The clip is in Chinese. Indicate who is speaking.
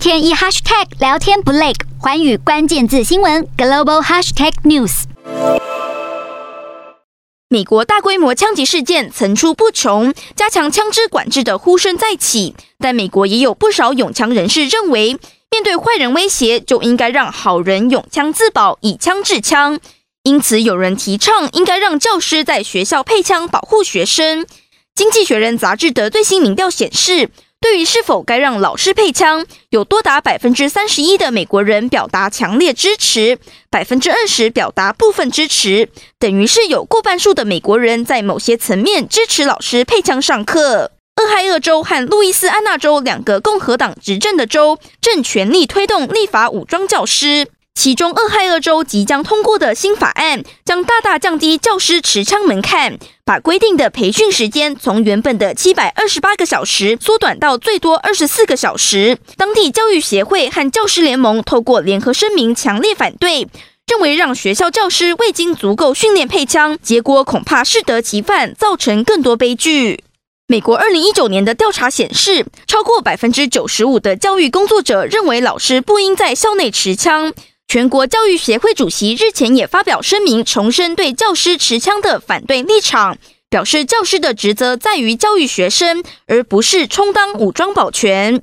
Speaker 1: 天一 hashtag 聊天不累，寰宇关键字新闻 global hashtag news。
Speaker 2: 美国大规模枪击事件层出不穷，加强枪支管制的呼声再起。但美国也有不少拥枪人士认为，面对坏人威胁，就应该让好人拥枪自保，以枪制枪。因此，有人提倡应该让教师在学校配枪，保护学生。《经济学人》杂志的最新民调显示，对于是否该让老师配枪，有多达百分之三十一的美国人表达强烈支持，百分之二十表达部分支持，等于是有过半数的美国人在某些层面支持老师配枪上课。俄亥俄州和路易斯安那州两个共和党执政的州正全力推动立法武装教师。其中，俄亥俄州即将通过的新法案将大大降低教师持枪门槛，把规定的培训时间从原本的七百二十八个小时缩短到最多二十四个小时。当地教育协会和教师联盟透过联合声明强烈反对，认为让学校教师未经足够训练配枪，结果恐怕适得其反，造成更多悲剧。美国二零一九年的调查显示，超过百分之九十五的教育工作者认为老师不应在校内持枪。全国教育协会主席日前也发表声明，重申对教师持枪的反对立场，表示教师的职责在于教育学生，而不是充当武装保全。